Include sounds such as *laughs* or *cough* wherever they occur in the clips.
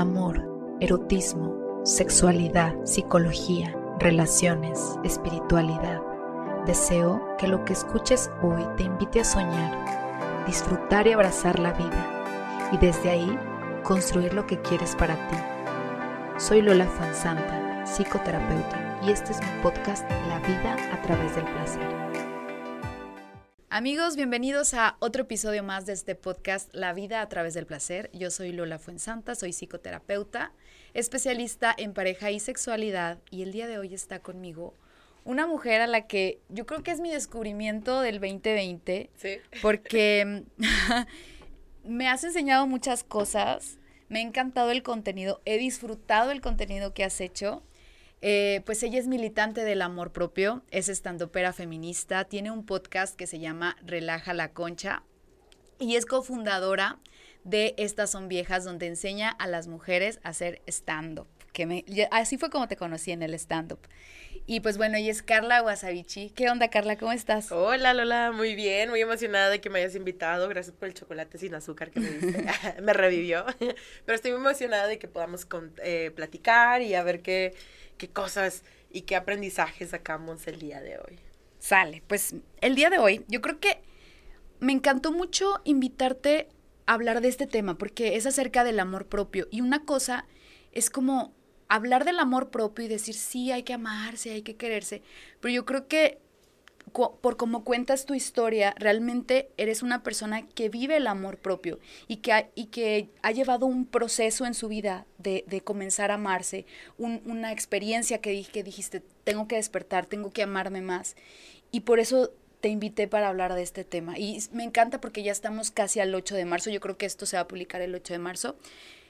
amor, erotismo, sexualidad, psicología, relaciones, espiritualidad. Deseo que lo que escuches hoy te invite a soñar, disfrutar y abrazar la vida y desde ahí construir lo que quieres para ti. Soy Lola Fanzanta, psicoterapeuta, y este es mi podcast La vida a través del placer. Amigos, bienvenidos a otro episodio más de este podcast La vida a través del placer. Yo soy Lola Fuensanta, soy psicoterapeuta, especialista en pareja y sexualidad y el día de hoy está conmigo una mujer a la que yo creo que es mi descubrimiento del 2020. Sí. Porque *laughs* me has enseñado muchas cosas, me ha encantado el contenido, he disfrutado el contenido que has hecho eh, pues ella es militante del amor propio, es estandopera feminista, tiene un podcast que se llama Relaja la Concha y es cofundadora de Estas son viejas, donde enseña a las mujeres a hacer stand-up. Que así fue como te conocí en el stand-up. Y pues bueno, y es Carla Wasabichi. ¿Qué onda, Carla? ¿Cómo estás? Hola, Lola, muy bien, muy emocionada de que me hayas invitado. Gracias por el chocolate sin azúcar que me diste. *laughs* *laughs* me revivió. Pero estoy muy emocionada de que podamos eh, platicar y a ver qué qué cosas y qué aprendizajes sacamos el día de hoy. Sale, pues el día de hoy yo creo que me encantó mucho invitarte a hablar de este tema porque es acerca del amor propio y una cosa es como hablar del amor propio y decir sí, hay que amarse, hay que quererse, pero yo creo que por cómo cuentas tu historia, realmente eres una persona que vive el amor propio y que ha, y que ha llevado un proceso en su vida de, comenzar a amarse, una experiencia que, que dijiste, tengo que despertar, tengo que amarme más. Y por eso te invité para hablar de este tema. Y me encanta porque ya estamos casi al 8 de marzo, yo creo que esto se va a publicar el 8 de marzo.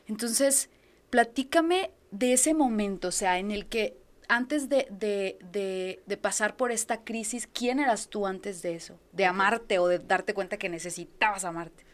Entonces, platícame de ese momento, o sea, en el que antes de, de, de, de, pasar por esta crisis, ¿quién eras tú antes de eso? De amarte o de darte cuenta que necesitabas amarte.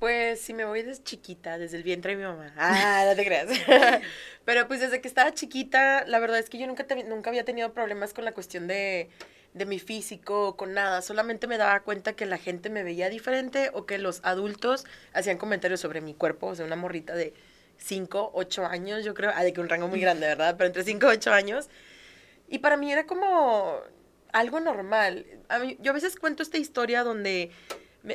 Pues si me voy desde chiquita, desde el vientre de mi mamá. Ah, *laughs* no te creas. *laughs* Pero pues desde que estaba chiquita, la verdad es que yo nunca, nunca había tenido problemas con la cuestión de, de mi físico, con nada. Solamente me daba cuenta que la gente me veía diferente o que los adultos hacían comentarios sobre mi cuerpo. O sea, una morrita de 5, 8 años, yo creo, ah, de que un rango muy grande, ¿verdad? Pero entre 5 y 8 años. Y para mí era como algo normal. yo a veces cuento esta historia donde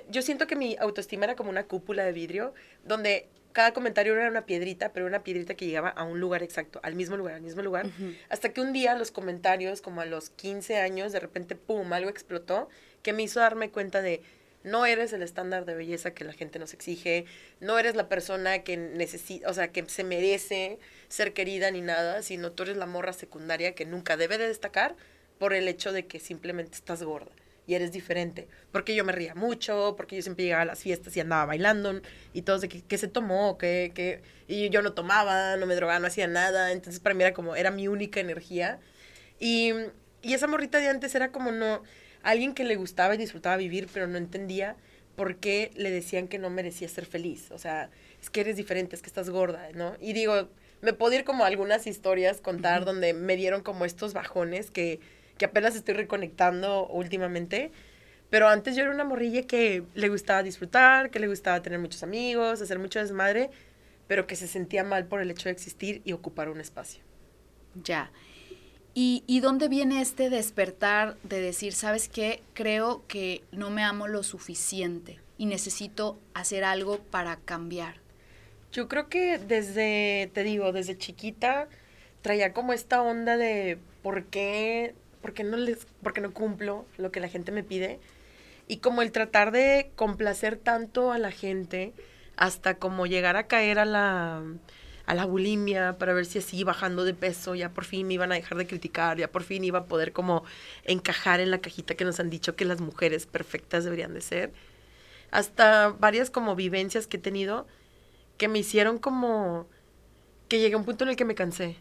yo siento que mi autoestima era como una cúpula de vidrio, donde cada comentario era una piedrita, pero una piedrita que llegaba a un lugar exacto, al mismo lugar, al mismo lugar. Hasta que un día los comentarios, como a los 15 años, de repente, ¡pum!, algo explotó, que me hizo darme cuenta de, no eres el estándar de belleza que la gente nos exige, no eres la persona que necesita, o sea, que se merece ser querida ni nada, sino tú eres la morra secundaria que nunca debe de destacar por el hecho de que simplemente estás gorda y eres diferente. Porque yo me ría mucho, porque yo siempre llegaba a las fiestas y andaba bailando y todos de que, se tomó, que, y yo no tomaba, no me drogaba, no hacía nada. Entonces para mí era como, era mi única energía. Y, y esa morrita de antes era como no, alguien que le gustaba y disfrutaba vivir, pero no entendía por qué le decían que no merecía ser feliz. O sea, es que eres diferente, es que estás gorda, ¿no? Y digo, me puedo ir como algunas historias contar donde me dieron como estos bajones que, que apenas estoy reconectando últimamente. Pero antes yo era una morrilla que le gustaba disfrutar, que le gustaba tener muchos amigos, hacer mucho desmadre, pero que se sentía mal por el hecho de existir y ocupar un espacio. Ya. ¿Y, ¿Y dónde viene este despertar de decir, sabes qué, creo que no me amo lo suficiente y necesito hacer algo para cambiar? Yo creo que desde, te digo, desde chiquita traía como esta onda de por qué, por qué no les, por qué no cumplo lo que la gente me pide. Y como el tratar de complacer tanto a la gente hasta como llegar a caer a la a la bulimia para ver si así bajando de peso ya por fin me iban a dejar de criticar, ya por fin iba a poder como encajar en la cajita que nos han dicho que las mujeres perfectas deberían de ser. Hasta varias como vivencias que he tenido que me hicieron como que llegué a un punto en el que me cansé.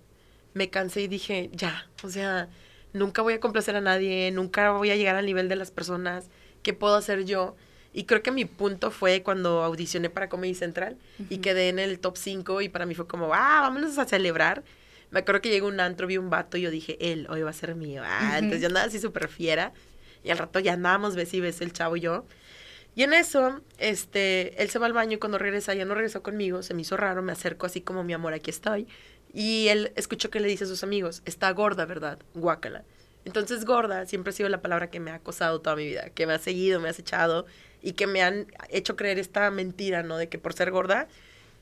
Me cansé y dije, ya, o sea, nunca voy a complacer a nadie, nunca voy a llegar al nivel de las personas, ¿qué puedo hacer yo? Y creo que mi punto fue cuando audicioné para Comedy Central y quedé en el top 5 y para mí fue como, ah, vámonos a celebrar. Me acuerdo que llegó un antro, vi un vato y yo dije, él hoy va a ser mío. Ah, entonces yo andaba así súper fiera y al rato ya andábamos, ves y ves el chavo y yo. Y en eso, este, él se va al baño y cuando regresa, ya no regresó conmigo, se me hizo raro, me acerco así como mi amor, aquí estoy. Y él escuchó que le dice a sus amigos, está gorda, ¿verdad? Guácala. Entonces, gorda siempre ha sido la palabra que me ha acosado toda mi vida, que me ha seguido, me ha echado y que me han hecho creer esta mentira, ¿no? De que por ser gorda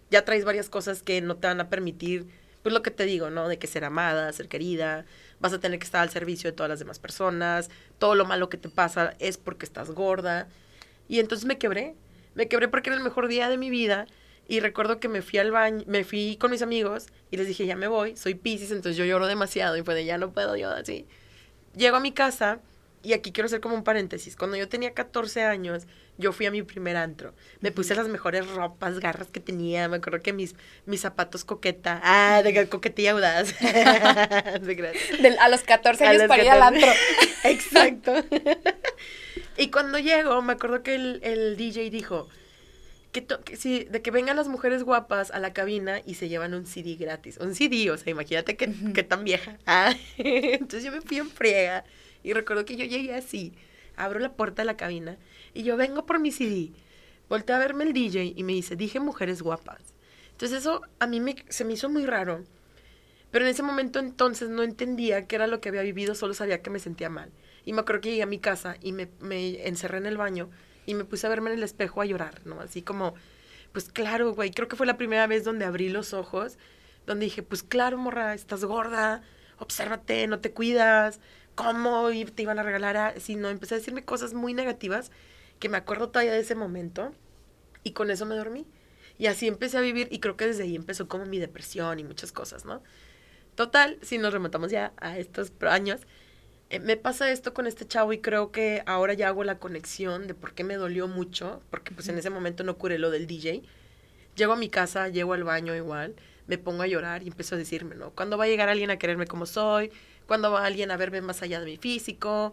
ya traes varias cosas que no te van a permitir, pues lo que te digo, ¿no? De que ser amada, ser querida, vas a tener que estar al servicio de todas las demás personas, todo lo malo que te pasa es porque estás gorda. Y entonces me quebré, me quebré porque era el mejor día de mi vida. Y recuerdo que me fui al baño, me fui con mis amigos y les dije, ya me voy, soy Pisces, entonces yo lloro demasiado y fue de, ya no puedo yo así. Llego a mi casa y aquí quiero hacer como un paréntesis. Cuando yo tenía 14 años, yo fui a mi primer antro. Me puse las mejores ropas, garras que tenía. Me acuerdo que mis, mis zapatos coqueta. Ah, de coquetilla audaz. *laughs* *laughs* a los 14 años para ir al antro. *laughs* Exacto. y cuando llego, me acuerdo que el, el DJ dijo que, sí, de que vengan las mujeres guapas a la cabina y se llevan un CD gratis. Un CD, o sea, imagínate que, tan vieja. Ah, entonces yo me fui en friega y recuerdo que yo llegué así, abro la puerta de la cabina y yo vengo por mi CD. Volté a verme el DJ y me dice, dije mujeres guapas. Entonces eso a mí me, se me hizo muy raro. Pero en ese momento entonces no entendía qué era lo que había vivido, solo sabía que me sentía mal. Y me acuerdo que llegué a mi casa y me, me encerré en el baño y me puse a verme en el espejo a llorar, ¿no? Así como, pues claro, güey, creo que fue la primera vez donde abrí los ojos, donde dije, pues claro, morra, estás gorda, obsérvate, no te cuidas, ¿cómo te iban a regalar? Así, no, empecé a decirme cosas muy negativas que me acuerdo todavía de ese momento y con eso me dormí. Y así empecé a vivir y creo que desde ahí empezó como mi depresión y muchas cosas, ¿no? Total, si nos remontamos ya a estos años, eh, me pasa esto con este chavo y creo que ahora ya hago la conexión de por qué me dolió mucho, porque pues en ese momento no curé lo del DJ. Llego a mi casa, llego al baño igual, me pongo a llorar y empiezo a decirme, ¿no? ¿Cuándo va a llegar alguien a quererme como soy? ¿Cuándo va alguien a verme más allá de mi físico?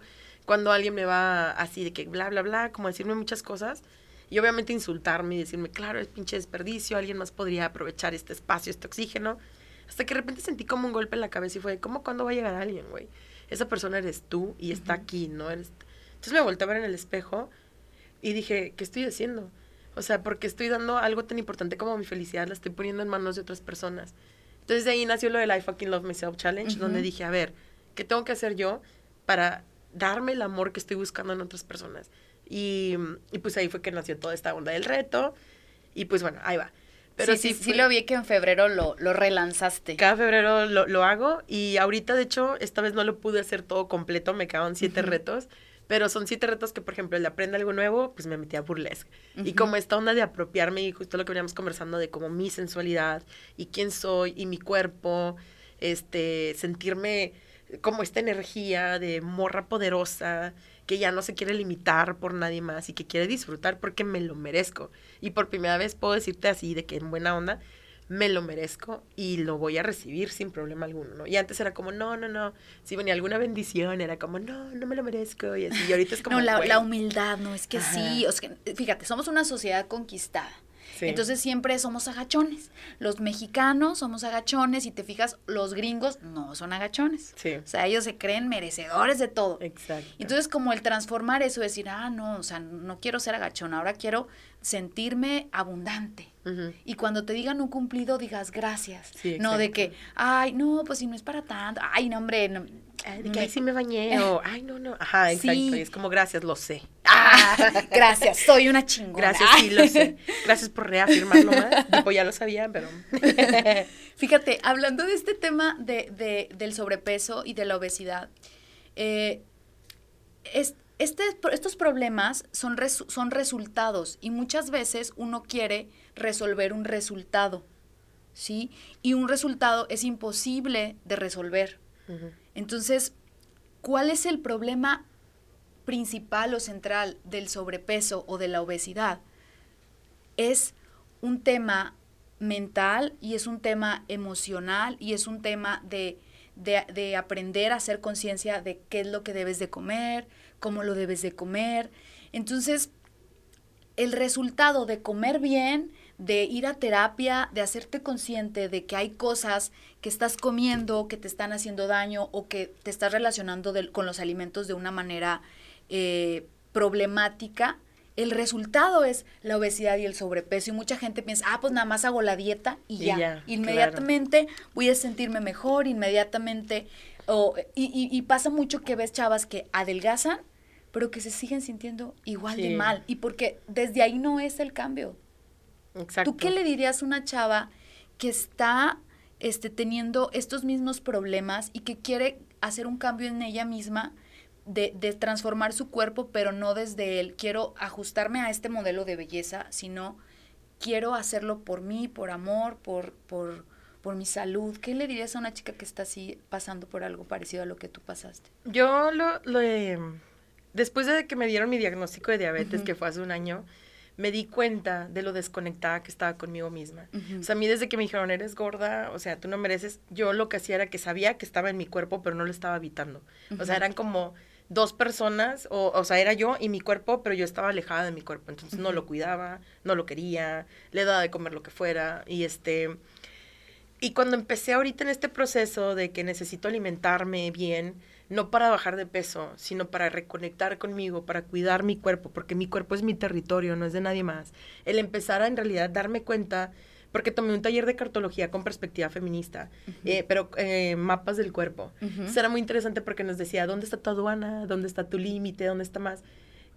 Cuando alguien me va así de que bla, bla, bla, como decirme muchas cosas. Y obviamente insultarme y decirme, claro, es pinche desperdicio, alguien más podría aprovechar este espacio, este oxígeno. Hasta que de repente sentí como un golpe en la cabeza y fue, ¿cómo cuándo va a llegar alguien, güey? Esa persona eres tú y está aquí, ¿no? Eres... Entonces me volteé a ver en el espejo y dije, ¿qué estoy haciendo? O sea, porque estoy dando algo tan importante como mi felicidad, la estoy poniendo en manos de otras personas. Entonces de ahí nació lo del I fucking love myself challenge, donde dije, a ver, ¿qué tengo que hacer yo para darme el amor que estoy buscando en otras personas. Y, y, pues ahí fue que nació toda esta onda del reto. Y pues bueno, ahí va. Pero sí, sí, sí, lo vi que en febrero lo, lo relanzaste. Cada febrero lo, lo, hago y ahorita, de hecho, esta vez no lo pude hacer todo completo, me quedaban siete retos, pero son siete retos que, por ejemplo, el de aprende algo nuevo, pues me metí a burlesque. Y como esta onda de apropiarme y justo lo que veníamos conversando de como mi sensualidad y quién soy y mi cuerpo, este, sentirme como esta energía de morra poderosa que ya no se quiere limitar por nadie más y que quiere disfrutar porque me lo merezco. Y por primera vez puedo decirte así de que en buena onda me lo merezco y lo voy a recibir sin problema alguno, ¿no? Y antes era como, no, no, no, si venía alguna bendición, era como, no, no me lo merezco, y así, y ahorita es como... No, la, la humildad, no, es que sí, o sea, fíjate, somos una sociedad conquistada, entonces siempre somos agachones. Los mexicanos somos agachones y te fijas, los gringos no son agachones. O sea, ellos se creen merecedores de todo. Exacto. Entonces como el transformar eso, decir, ah, no, o sea, no quiero ser agachón, ahora quiero sentirme abundante. Y cuando te digan un cumplido, digas gracias. no de que, ay, no, pues si no es para tanto, ay, no, hombre, no, de que ahí sí me bañé o, ay, no, no. Ajá, exacto. Y es como, gracias, lo sé. Ah, *laughs* gracias, soy una chingona. Gracias, sí, lo sé. Gracias por reafirmarlo más. *laughs* Tipo, ya lo sabía, pero... *laughs* Fíjate, hablando de este tema de, de, del sobrepeso y de la obesidad, eh, es, este, estos problemas son, son resultados y muchas veces uno quiere resolver un resultado, ¿sí? Y un resultado es imposible de resolver. Entonces, ¿cuál es el problema principal o central del sobrepeso o de la obesidad? Es un tema mental y es un tema emocional y es un tema de, de, aprender a hacer conciencia de qué es lo que debes de comer, cómo lo debes de comer. Entonces, el resultado de comer bien de ir a terapia, de hacerte consciente de que hay cosas que estás comiendo que te están haciendo daño o que te estás relacionando con los alimentos de una manera eh, problemática, el resultado es la obesidad y el sobrepeso. Y mucha gente piensa, ah, pues nada más hago la dieta y, ya. Inmediatamente voy a sentirme mejor, inmediatamente. y, y, pasa mucho que ves chavas que adelgazan, pero que se siguen sintiendo igual de mal. Y porque desde ahí no es el cambio. Exacto. ¿Tú qué le dirías a una chava que está este, teniendo estos mismos problemas y que quiere hacer un cambio en ella misma? de, transformar su cuerpo, pero no desde él, quiero ajustarme a este modelo de belleza, sino quiero hacerlo por mí, por amor, por, por, por mi salud. ¿Qué le dirías a una chica que está así pasando por algo parecido a lo que tú pasaste? Yo lo, lo después de que me dieron mi diagnóstico de diabetes, que fue hace un año, me di cuenta de lo desconectada que estaba conmigo misma. O sea, a mí desde que me dijeron, eres gorda, o sea, tú no mereces, yo lo que hacía era que sabía que estaba en mi cuerpo, pero no lo estaba habitando. O sea, eran como dos personas, o, o sea, era yo y mi cuerpo, pero yo estaba alejada de mi cuerpo, entonces no lo cuidaba, no lo quería, le daba de comer lo que fuera, y este, y cuando empecé ahorita en este proceso de que necesito alimentarme bien, no para bajar de peso, sino para reconectar conmigo, para cuidar mi cuerpo, porque mi cuerpo es mi territorio, no es de nadie más, el empezar a en realidad darme cuenta porque tomé un taller de cartología con perspectiva feminista, eh, pero eh, mapas del cuerpo. Eso era muy interesante porque nos decía, ¿dónde está tu aduana? ¿Dónde está tu límite? ¿Dónde está más?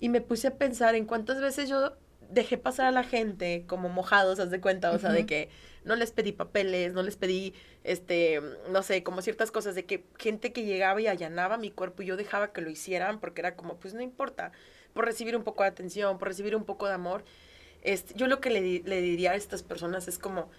Y me puse a pensar en cuántas veces yo dejé pasar a la gente como mojados, haz de cuenta, o sea, de que no les pedí papeles, no les pedí, este, no sé, como ciertas cosas, de que gente que llegaba y allanaba mi cuerpo y yo dejaba que lo hicieran porque era como, pues no importa, por recibir un poco de atención, por recibir un poco de amor. Este, yo lo que le, le diría a estas personas es como,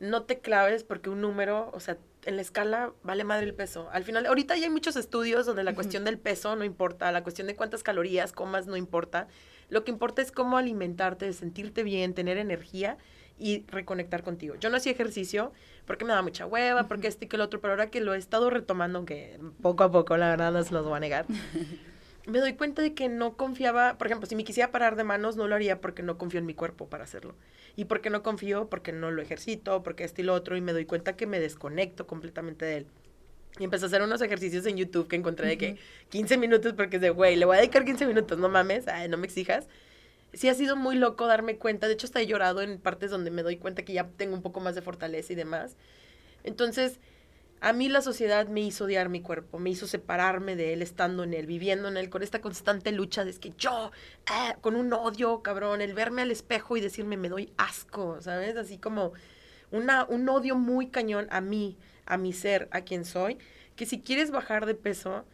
no te claves porque un número, o sea, en la escala vale madre el peso. Al final, ahorita ya hay muchos estudios donde la cuestión del peso no importa, la cuestión de cuántas calorías comas no importa. Lo que importa es cómo alimentarte, sentirte bien, tener energía y reconectar contigo. Yo no hacía ejercicio porque me daba mucha hueva, porque este y que el otro, pero ahora que lo he estado retomando, aunque poco a poco, la verdad, no se los voy a negar, *laughs* me doy cuenta de que no confiaba, por ejemplo, si me quisiera parar de manos, no lo haría porque no confío en mi cuerpo para hacerlo. Y porque no confío, porque no lo ejercito, porque este y lo otro, y me doy cuenta que me desconecto completamente de él. Y empecé a hacer unos ejercicios en YouTube que encontré de que 15 minutos, porque es de, güey, le voy a dedicar 15 minutos, no mames, no me exijas. Sí ha sido muy loco darme cuenta, de hecho hasta he llorado en partes donde me doy cuenta que ya tengo un poco más de fortaleza y demás. Entonces, a mí la sociedad me hizo odiar mi cuerpo, me hizo separarme de él, estando en él, viviendo en él, con esta constante lucha de que yo, ah, con un odio, cabrón, el verme al espejo y decirme me doy asco, ¿sabes? Así como una, un odio muy cañón a mí, a mi ser, a quien soy, que si quieres bajar de peso,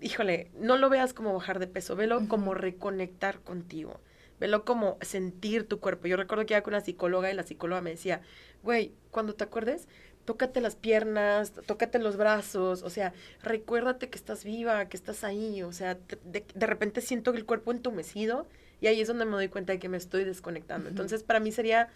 híjole, no lo veas como bajar de peso, velo como reconectar contigo. Velo como sentir tu cuerpo. Yo recuerdo que iba con una psicóloga y la psicóloga me decía, güey, cuando te acuerdes, tócate las piernas, tócate los brazos, o sea, recuérdate que estás viva, que estás ahí, o sea, de, repente siento el cuerpo entumecido y ahí es donde me doy cuenta de que me estoy desconectando. Entonces, para mí sería,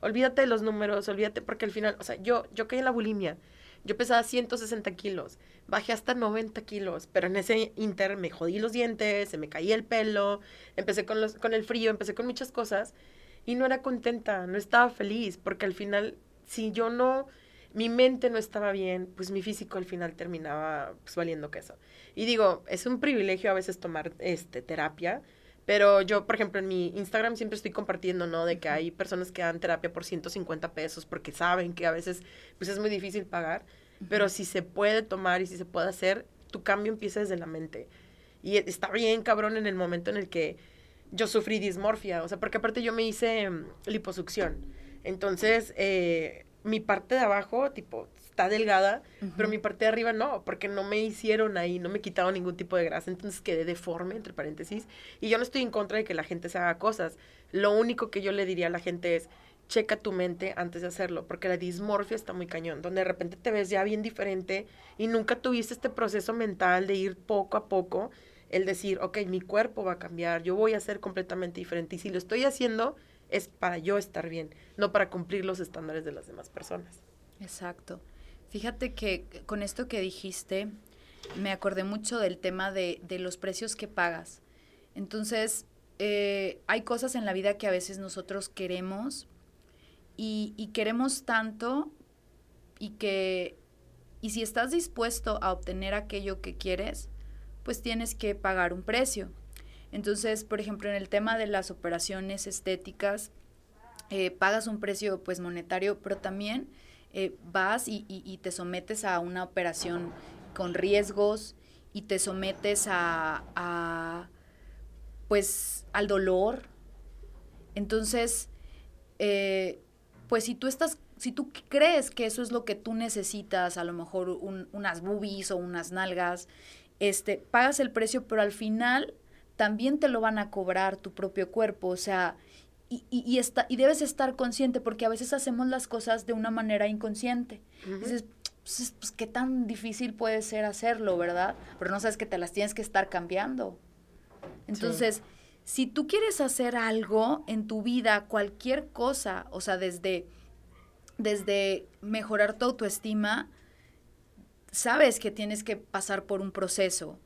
olvídate de los números, olvídate, porque al final, o sea, yo, yo caí en la bulimia, yo pesaba 160 kilos, bajé hasta 90 kilos, pero en ese inter me jodí los dientes, se me caía el pelo, empecé con, los, con el frío, empecé con muchas cosas y no era contenta, no estaba feliz, porque al final, si yo no mi mente no estaba bien, pues mi físico al final terminaba pues, valiendo queso. Y digo, es un privilegio a veces tomar este, terapia, pero yo, por ejemplo, en mi Instagram siempre estoy compartiendo, ¿no? De que hay personas que dan terapia por 150 pesos porque saben que a veces pues es muy difícil pagar, pero si se puede tomar y si se puede hacer, tu cambio empieza desde la mente. Y está bien, cabrón, en el momento en el que yo sufrí dismorfia, o sea, porque aparte yo me hice mm, liposucción. Entonces, eh, mi parte de abajo, tipo, está delgada, pero mi parte de arriba no, porque no me hicieron ahí, no me quitaron ningún tipo de grasa, entonces quedé deforme, entre paréntesis, y yo no estoy en contra de que la gente se haga cosas, lo único que yo le diría a la gente es, checa tu mente antes de hacerlo, porque la dismorfia está muy cañón, donde de repente te ves ya bien diferente y nunca tuviste este proceso mental de ir poco a poco, el decir, ok, mi cuerpo va a cambiar, yo voy a ser completamente diferente, y si lo estoy haciendo, es para yo estar bien, no para cumplir los estándares de las demás personas. Exacto. Fíjate que con esto que dijiste, me acordé mucho del tema de, los precios que pagas. Entonces, eh, hay cosas en la vida que a veces nosotros queremos y, y queremos tanto y que, y si estás dispuesto a obtener aquello que quieres, pues tienes que pagar un precio. Entonces, por ejemplo, en el tema de las operaciones estéticas, eh, pagas un precio pues monetario, pero también eh, vas y, y, te sometes a una operación con riesgos y te sometes a, a pues al dolor. Entonces, eh, pues si tú estás, si tú crees que eso es lo que tú necesitas, a lo mejor unas boobies o unas nalgas, este, pagas el precio, pero al final también te lo van a cobrar tu propio cuerpo, o sea, y, y, está, y debes estar consciente porque a veces hacemos las cosas de una manera inconsciente. Dices, pues, pues, qué tan difícil puede ser hacerlo, ¿verdad? Pero no sabes que te las tienes que estar cambiando. Entonces, si tú quieres hacer algo en tu vida, cualquier cosa, o sea, desde, desde mejorar tu autoestima, sabes que tienes que pasar por un proceso.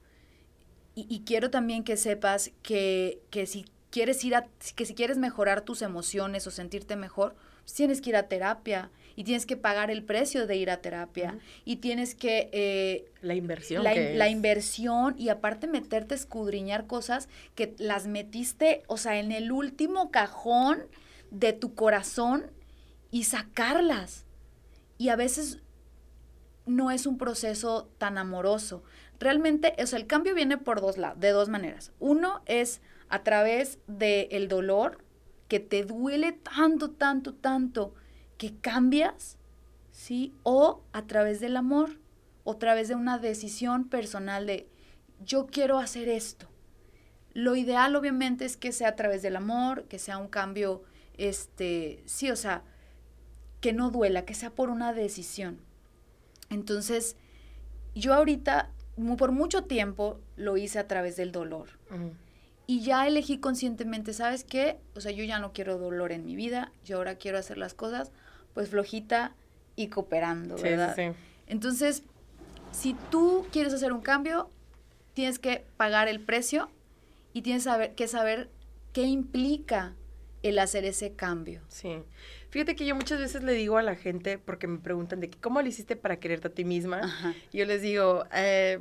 Y, quiero también que sepas que, que, si quieres ir a, que si quieres mejorar tus emociones o sentirte mejor, pues tienes que ir a terapia y tienes que pagar el precio de ir a terapia y tienes que... Eh, la inversión. La, la inversión y aparte meterte a escudriñar cosas que las metiste, o sea, en el último cajón de tu corazón y sacarlas. Y a veces no es un proceso tan amoroso. Realmente, o sea, el cambio viene por dos lados, de dos maneras. Uno es a través del dolor, que te duele tanto, tanto, tanto, que cambias, ¿sí? O a través del amor, o a través de una decisión personal de yo quiero hacer esto. Lo ideal obviamente es que sea a través del amor, que sea un cambio, este, sí, o sea, que no duela, que sea por una decisión. Entonces, yo ahorita, por mucho tiempo, lo hice a través del dolor. Y ya elegí conscientemente, ¿sabes qué? O sea, yo ya no quiero dolor en mi vida, yo ahora quiero hacer las cosas pues flojita y cooperando, ¿verdad? Sí, Entonces, si tú quieres hacer un cambio, tienes que pagar el precio y tienes que saber qué implica el hacer ese cambio. Sí. Fíjate que yo muchas veces le digo a la gente, porque me preguntan de cómo lo hiciste para quererte a ti misma, y yo les digo, eh,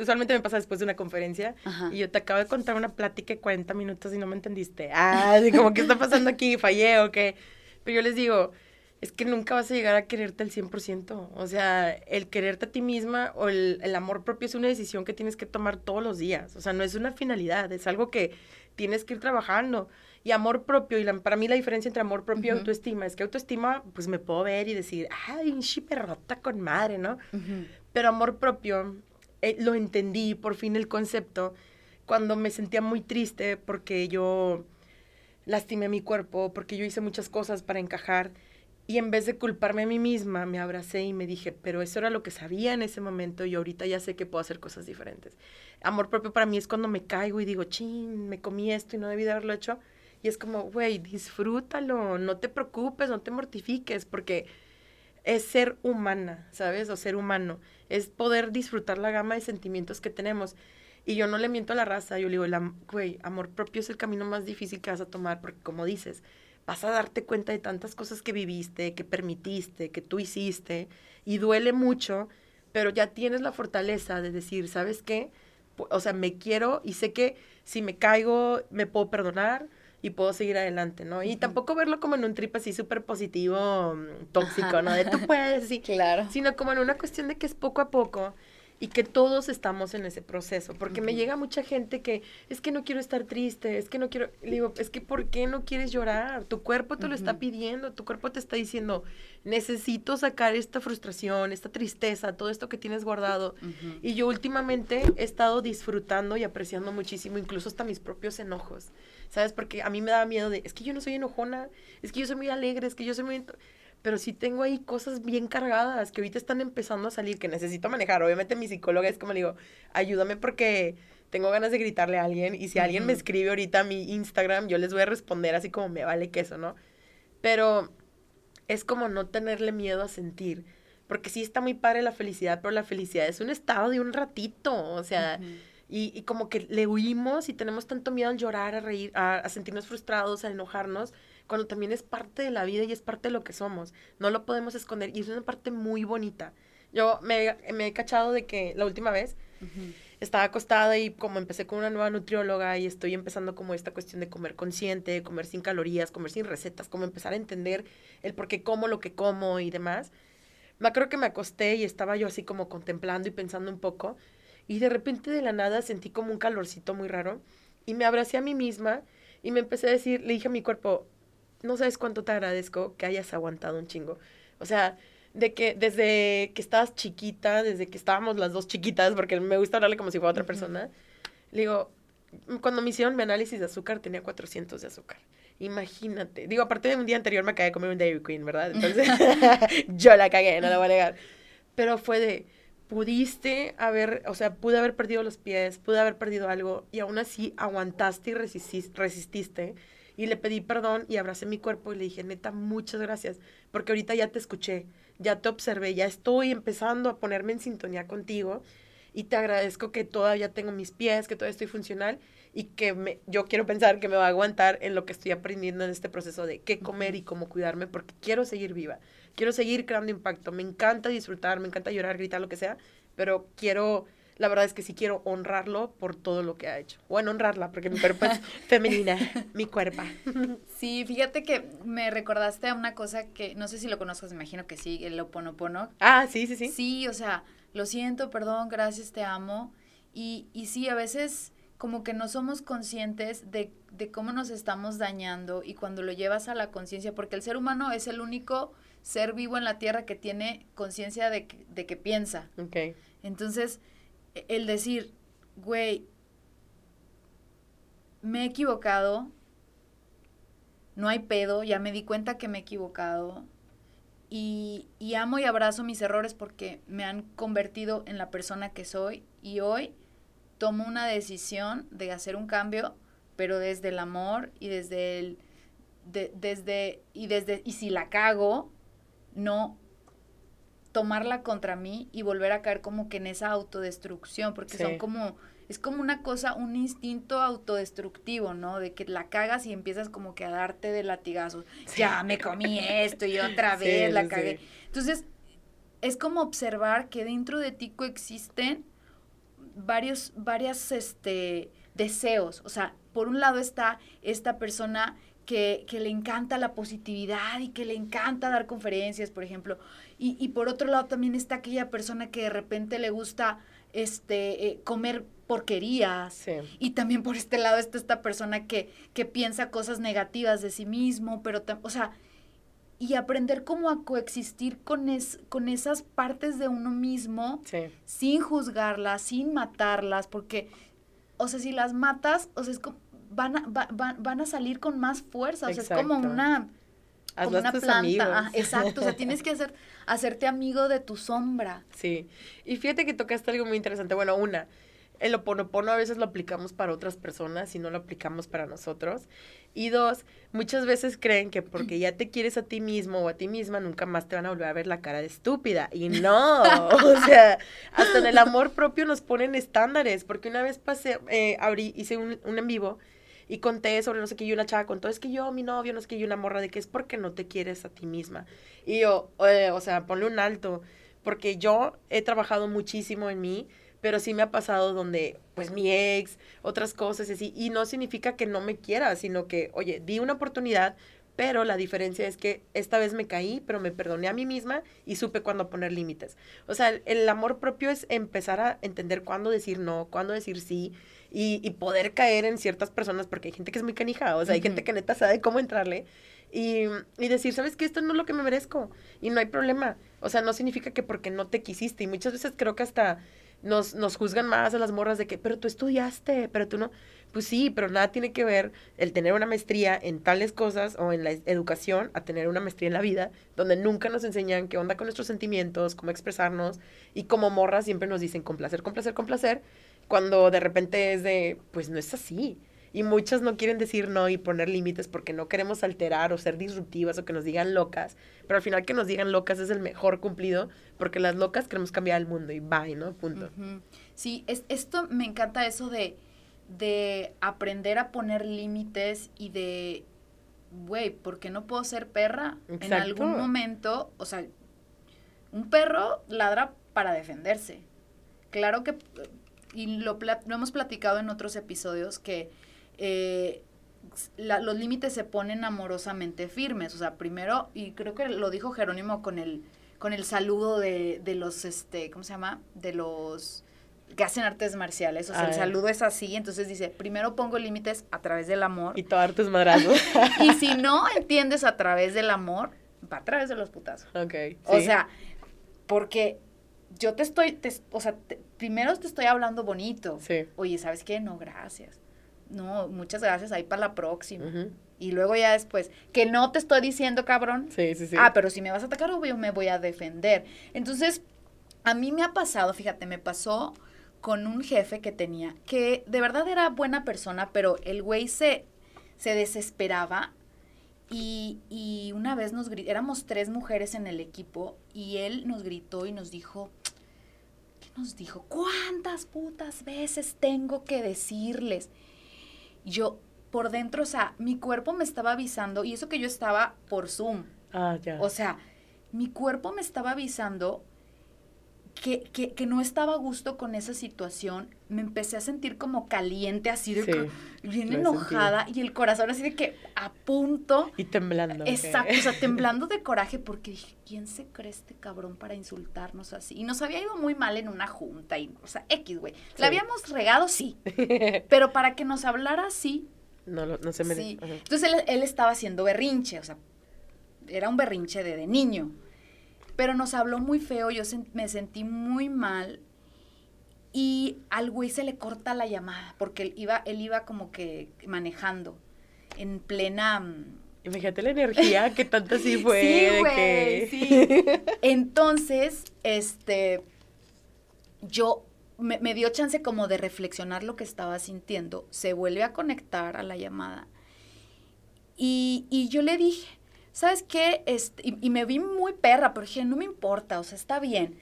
usualmente me pasa después de una conferencia, y yo te acabo de contar una plática de 40 minutos y no me entendiste. Ah, como, ¿qué está pasando aquí? ¿Fallé o qué? Pero yo les digo, es que nunca vas a llegar a quererte al 100%. O sea, el quererte a ti misma o el, amor propio es una decisión que tienes que tomar todos los días. O sea, no es una finalidad, es algo que tienes que ir trabajando. Y amor propio, y para mí la diferencia entre amor propio y autoestima es que autoestima, pues me puedo ver y decir, ay, un perrota con madre, ¿no? Pero amor propio, eh, lo entendí por fin el concepto cuando me sentía muy triste porque yo lastimé mi cuerpo, porque yo hice muchas cosas para encajar y en vez de culparme a mí misma, me abracé y me dije, pero eso era lo que sabía en ese momento y ahorita ya sé que puedo hacer cosas diferentes. Amor propio para mí es cuando me caigo y digo, chin, me comí esto y no debí de haberlo hecho. Y es como, güey, disfrútalo, no te preocupes, no te mortifiques, porque es ser humana, ¿sabes? O ser humano. Es poder disfrutar la gama de sentimientos que tenemos. Y yo no le miento a la raza, yo le digo, güey, amor propio es el camino más difícil que vas a tomar, porque como dices, vas a darte cuenta de tantas cosas que viviste, que permitiste, que tú hiciste, y duele mucho, pero ya tienes la fortaleza de decir, ¿sabes qué? O sea, me quiero y sé que si me caigo, me puedo perdonar y puedo seguir adelante, ¿no? Y tampoco verlo como en un trip así súper positivo, mm, tóxico, ¿no? De tú puedes, sí. *laughs* Claro. Sino como en una cuestión de que es poco a poco y que todos estamos en ese proceso, porque me llega mucha gente que es que no quiero estar triste, es que no quiero, le digo, es que ¿por qué no quieres llorar? Tu cuerpo te lo está pidiendo, tu cuerpo te está diciendo, necesito sacar esta frustración, esta tristeza, todo esto que tienes guardado. Y yo últimamente he estado disfrutando y apreciando muchísimo, incluso hasta mis propios enojos, ¿sabes? Porque a mí me da miedo de, es que yo no soy enojona, es que yo soy muy alegre, es que yo soy muy pero sí tengo ahí cosas bien cargadas que ahorita están empezando a salir, que necesito manejar. Obviamente mi psicóloga es como le digo, ayúdame porque tengo ganas de gritarle a alguien y si alguien me escribe ahorita a mi Instagram, yo les voy a responder así como me vale queso, ¿no? Pero es como no tenerle miedo a sentir, porque sí está muy padre la felicidad, pero la felicidad es un estado de un ratito, o sea, y, y, como que le huimos y tenemos tanto miedo al llorar, a reír, a, a sentirnos frustrados, a enojarnos, cuando también es parte de la vida y es parte de lo que somos. No lo podemos esconder y es una parte muy bonita. Yo me, he cachado de que la última vez estaba acostada y como empecé con una nueva nutrióloga y estoy empezando como esta cuestión de comer consciente, comer sin calorías, comer sin recetas, como empezar a entender el por qué como lo que como y demás. Me acuerdo que me acosté y estaba yo así como contemplando y pensando un poco y de repente de la nada sentí como un calorcito muy raro y me abracé a mí misma y me empecé a decir, le dije a mi cuerpo, no sabes cuánto te agradezco que hayas aguantado un chingo. O sea, de que desde que estabas chiquita, desde que estábamos las dos chiquitas, porque me gusta hablarle como si fuera otra persona, le digo, cuando me hicieron mi análisis de azúcar tenía 400 de azúcar. Imagínate. Digo, aparte de un día anterior me acabé de comer un Dairy Queen, ¿verdad? Entonces, *laughs* *laughs* yo la cagué, no la voy a negar. Pero fue de, pudiste haber, o sea, pude haber perdido los pies, pude haber perdido algo, y aún así aguantaste y resististe y le pedí perdón y abracé mi cuerpo y le dije, neta, muchas gracias, porque ahorita ya te escuché, ya te observé, ya estoy empezando a ponerme en sintonía contigo y te agradezco que todavía tengo mis pies, que todavía estoy funcional y que me, yo quiero pensar que me va a aguantar en lo que estoy aprendiendo en este proceso de qué comer y cómo cuidarme, porque quiero seguir viva, quiero seguir creando impacto, me encanta disfrutar, me encanta llorar, gritar, lo que sea, pero quiero la verdad es que sí quiero honrarlo por todo lo que ha hecho. Bueno, honrarla, porque mi cuerpo es *laughs* femenina, mi cuerpo. *laughs* Sí, fíjate que me recordaste a una cosa que, no sé si lo conozcas, imagino que sí, el oponopono. Ah, sí, sí, sí. Sí, o sea, lo siento, perdón, gracias, te amo. Y, y sí, a veces como que no somos conscientes de, de cómo nos estamos dañando y cuando lo llevas a la conciencia, porque el ser humano es el único ser vivo en la Tierra que tiene conciencia de, de que piensa. Ok. Entonces, el decir, güey, me he equivocado, no hay pedo, ya me di cuenta que me he equivocado y, y, amo y abrazo mis errores porque me han convertido en la persona que soy y hoy tomo una decisión de hacer un cambio, pero desde el amor y desde el, desde, y desde, y si la cago, no tomarla contra mí y volver a caer como que en esa autodestrucción, porque son como, es como una cosa, un instinto autodestructivo, ¿no? De que la cagas y empiezas como que a darte de latigazos. Ya me comí esto y otra *laughs* vez la cagué. Entonces, es como observar que dentro de ti coexisten varios, varias, este, deseos. O sea, por un lado está esta persona que, que, le encanta la positividad y que le encanta dar conferencias, por ejemplo, y, y, por otro lado también está aquella persona que de repente le gusta este, eh, comer porquerías. Y también por este lado está esta persona que, que piensa cosas negativas de sí mismo, pero, o sea, y aprender cómo a coexistir con, es, con esas partes de uno mismo sin juzgarlas, sin matarlas, porque, o sea, si las matas, o sea, es como, van, a, van a salir con más fuerza, o sea, es como una como una planta. *laughs* exacto, o sea, tienes que hacer, hacerte amigo de tu sombra. Sí, y fíjate que tocaste algo muy interesante. Bueno, una, el oponopono a veces lo aplicamos para otras personas y no lo aplicamos para nosotros. Y dos, muchas veces creen que porque ya te quieres a ti mismo o a ti misma, nunca más te van a volver a ver la cara de estúpida. Y no, *laughs* o sea, hasta en el amor propio nos ponen estándares, porque una vez pasé, eh, abrí, hice un, un en vivo y conté sobre no sé qué, y una chava contó, es que yo, mi novio, no sé qué, y una morra de que es porque no te quieres a ti misma. Y yo, eh, o sea, ponle un alto, porque yo he trabajado muchísimo en mí, pero sí me ha pasado donde, pues, mi ex, otras cosas y así, y no significa que no me quiera, sino que, oye, di una oportunidad, pero la diferencia es que esta vez me caí, pero me perdoné a mí misma y supe cuándo poner límites. O sea, el amor propio es empezar a entender cuándo decir no, cuándo decir sí, y, y, poder caer en ciertas personas, porque hay gente que es muy canija, o sea, hay gente que neta sabe cómo entrarle, y, y, decir, ¿sabes qué? Esto no es lo que me merezco, y no hay problema, o sea, no significa que porque no te quisiste, y muchas veces creo que hasta nos, nos juzgan más a las morras de que, pero tú estudiaste, pero tú no, pues sí, pero nada tiene que ver el tener una maestría en tales cosas o en la educación a tener una maestría en la vida, donde nunca nos enseñan qué onda con nuestros sentimientos, cómo expresarnos, y como morras siempre nos dicen complacer, complacer, complacer, cuando de repente es de, pues no es así. Y muchas no quieren decir no y poner límites porque no queremos alterar o ser disruptivas o que nos digan locas. Pero al final que nos digan locas es el mejor cumplido porque las locas queremos cambiar el mundo y bye, ¿no? Punto. Sí, es, esto me encanta eso de, de aprender a poner límites y de, güey, ¿por qué no puedo ser perra? En algún momento, o sea, un perro ladra para defenderse. Claro que y lo, lo hemos platicado en otros episodios, que eh, los límites se ponen amorosamente firmes. O sea, primero, y creo que lo dijo Jerónimo con el, con el saludo de, de los, este, ¿cómo se llama? De los que hacen artes marciales. O sea, el saludo es así. Entonces dice, primero pongo límites a través del amor. Y todo artes madrazos. *laughs* y si no entiendes a través del amor, va a través de los putazos. Ok. O sea, porque yo te estoy, o sea, primero te estoy hablando bonito. Sí. Oye, ¿sabes qué? No, gracias. No, muchas gracias, ahí para la próxima. Y luego ya después, que no te estoy diciendo, cabrón. Sí, sí, sí. Ah, pero si me vas a atacar, obvio me voy a defender. Entonces, a mí me ha pasado, fíjate, me pasó con un jefe que tenía, que de verdad era buena persona, pero el güey se, se desesperaba y, y una vez nos gritó, éramos tres mujeres en el equipo y él nos gritó y nos dijo, ¿qué nos dijo? ¿Cuántas putas veces tengo que decirles? Yo por dentro, o sea, mi cuerpo me estaba avisando y eso que yo estaba por Zoom. Ah, ya. O sea, mi cuerpo me estaba avisando que, que, que, no estaba a gusto con esa situación, me empecé a sentir como caliente, así de que, bien enojada y el corazón así de que a punto. Y temblando. Exacto, o sea, *laughs* temblando de coraje porque dije, ¿quién se cree este cabrón para insultarnos así? Y nos había ido muy mal en una junta, y, o sea, X, güey. La habíamos regado, sí, *laughs* pero para que nos hablara así. No, no se merece. Sí. Entonces él, él, estaba haciendo berrinche, o sea, era un berrinche de, de niño pero nos habló muy feo, yo me sentí muy mal y al güey se le corta la llamada porque él iba, él iba como que manejando en plena... Mm, Imagínate la energía que tanto así *laughs* fue. Sí, güey, *laughs* sí. Entonces, este, yo me, me, dio chance como de reflexionar lo que estaba sintiendo. Se vuelve a conectar a la llamada. Y, y yo le dije, ¿sabes qué? Este, y, me vi muy perra, pero dije, no me importa, o sea, está bien.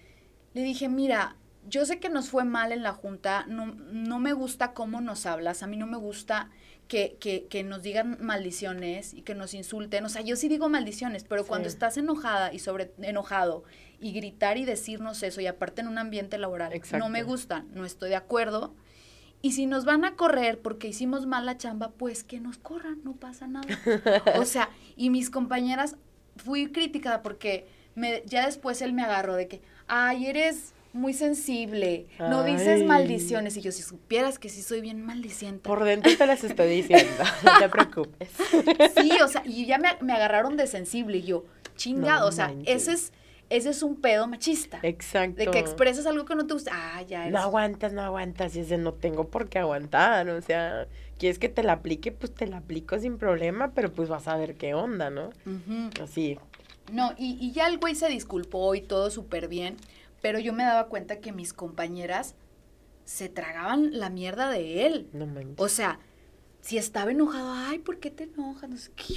Le dije, mira, yo sé que nos fue mal en la junta, no, no me gusta cómo nos hablas, a mí no me gusta que, que, que, nos digan maldiciones y que nos insulten. O sea, yo sí digo maldiciones, pero cuando estás enojada y sobre enojado y gritar y decirnos eso, y aparte en un ambiente laboral, no me gusta, no estoy de acuerdo. Y si nos van a correr porque hicimos mal la chamba, pues que nos corran, no pasa nada. o sea, y mis compañeras, fui criticada porque me, ya después él me agarró de que, ay, eres muy sensible, no dices maldiciones. Y yo, si supieras que sí soy bien maldiciente. Por dentro te las estoy diciendo, *laughs* no te preocupes. sí, o sea, y ya me, me agarraron de sensible y yo, chingado, o sea, ese es ese es un pedo machista. Exacto. De que expresas algo que no te gusta. Ah, ya No aguantas, no aguantas. Y es de no tengo por qué aguantar. O sea, quieres que te la aplique, pues te la aplico sin problema, pero pues vas a ver qué onda, ¿no? Así. No, y, y ya el güey se disculpó y todo súper bien, pero yo me daba cuenta que mis compañeras se tragaban la mierda de él. No manches. O sea, si estaba enojado, ay, ¿por qué te enojas? No sé qué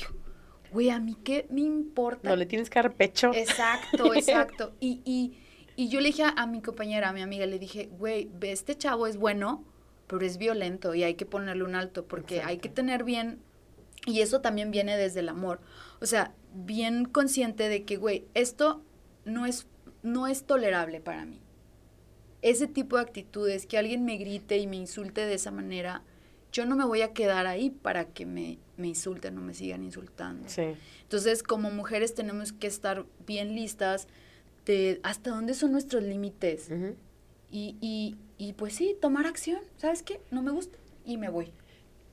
güey, a mí qué me importa. No le tienes que dar pecho. Exacto, *laughs* exacto. Y, y, y yo le dije a, mi compañera, a mi amiga, le dije, güey, este chavo es bueno, pero es violento y hay que ponerle un alto porque hay que tener bien, y eso también viene desde el amor. O sea, bien consciente de que, güey, esto no es, no es tolerable para mí. Ese tipo de actitudes, que alguien me grite y me insulte de esa manera, yo no me voy a quedar ahí para que me, me insulten o me sigan insultando. Sí. Entonces, como mujeres tenemos que estar bien listas de hasta dónde son nuestros límites. y, y, y, pues sí, tomar acción. ¿Sabes qué? No me gusta y me voy.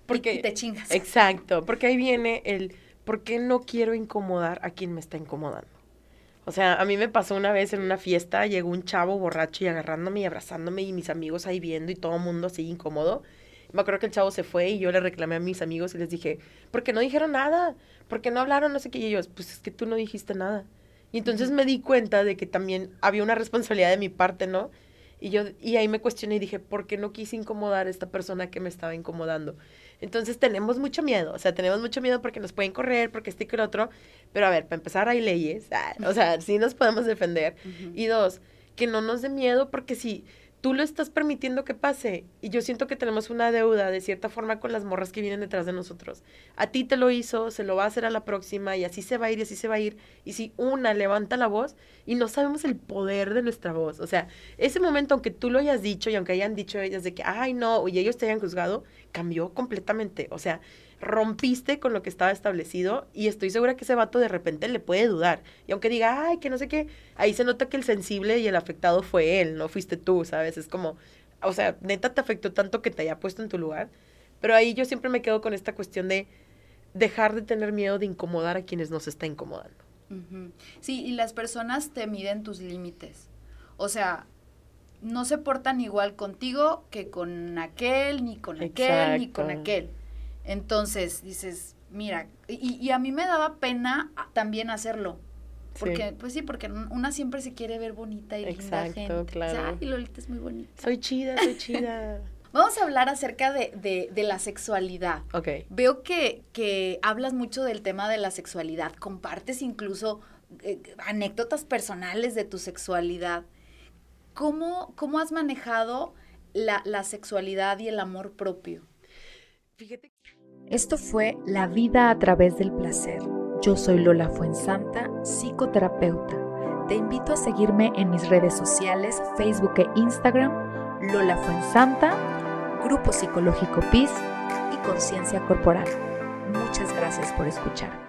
Porque, y, te chingas. Exacto, porque ahí viene el por qué no quiero incomodar a quien me está incomodando. O sea, a mí me pasó una vez en una fiesta, llegó un chavo borracho y agarrándome y abrazándome y mis amigos ahí viendo y todo el mundo así incómodo. Me acuerdo que el chavo se fue y yo le reclamé a mis amigos y les dije, ¿por qué no dijeron nada? ¿Por qué no hablaron? No sé qué. Y ellos, pues es que tú no dijiste nada. Y entonces me di cuenta de que también había una responsabilidad de mi parte, ¿no? Y yo, y ahí me cuestioné y dije, ¿por qué no quise incomodar a esta persona que me estaba incomodando? Entonces tenemos mucho miedo, o sea, tenemos mucho miedo porque nos pueden correr, porque este y el otro, pero a ver, para empezar hay leyes, ah, o sea, sí nos podemos defender. Y dos, que no nos dé miedo porque si tú lo estás permitiendo que pase. Y yo siento que tenemos una deuda de cierta forma con las morras que vienen detrás de nosotros. A ti te lo hizo, se lo va a hacer a la próxima y así se va a ir y así se va a ir. Y si una levanta la voz y no sabemos el poder de nuestra voz. O sea, ese momento, aunque tú lo hayas dicho y aunque hayan dicho ellas de que, ay, no, y ellos te hayan juzgado, cambió completamente. O sea, rompiste con lo que estaba establecido y estoy segura que ese vato de repente le puede dudar. Y aunque diga, ay, que no sé qué, ahí se nota que el sensible y el afectado fue él, no fuiste tú, ¿sabes? Es como, o sea, neta te afectó tanto que te haya puesto en tu lugar. Pero ahí yo siempre me quedo con esta cuestión de dejar de tener miedo de incomodar a quienes nos está incomodando. Sí, y las personas te miden tus límites. O sea, no se portan igual contigo que con aquel, ni con aquel, ni con aquel. Entonces dices, mira, y, a mí me daba pena también hacerlo. Porque, pues sí, porque una siempre se quiere ver bonita y linda gente. Claro. y Lolita es muy bonita. Soy chida, soy *laughs* chida. Vamos a hablar acerca de, la sexualidad. Ok. Veo que, que, hablas mucho del tema de la sexualidad, compartes incluso eh, anécdotas personales de tu sexualidad. ¿Cómo, cómo has manejado la, la sexualidad y el amor propio? Fíjate. Esto fue La vida a través del placer. Yo soy Lola Fuensanta, psicoterapeuta. Te invito a seguirme en mis redes sociales, Facebook e Instagram, Lola Fuensanta, Grupo Psicológico PIS y Conciencia Corporal. Muchas gracias por escuchar.